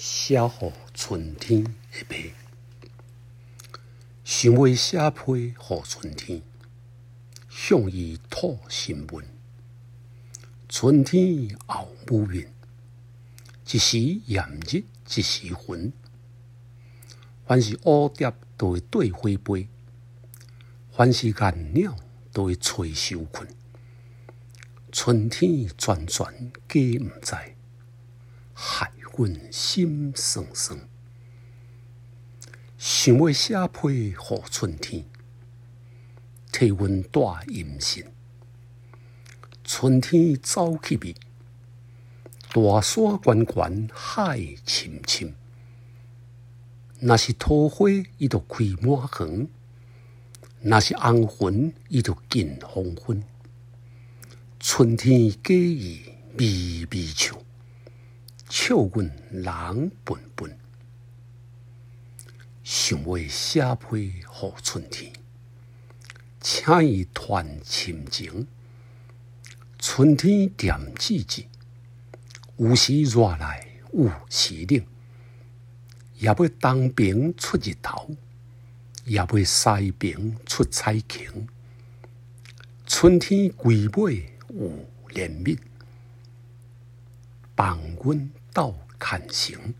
写予春天的笔，想要写批予春天，向伊吐新闻。春天后母云，一时炎热一时云。凡是蝴蝶都会对花飞，凡是雁鸟都会吹秋困。春天转转皆毋知。阮心酸酸，想要写批予春天，替阮带音信。春天走去觅，大山悬悬，海深深。若是桃花，伊就开满园；若是红云，伊就见黄昏。春天假意微微笑。笑阮人笨笨，想要写批予春天，请伊传深情。春天甜滋滋，有时热来有时冷，也要东边出日头，也要西边出彩虹。春天归尾有怜悯。帮阮道坎行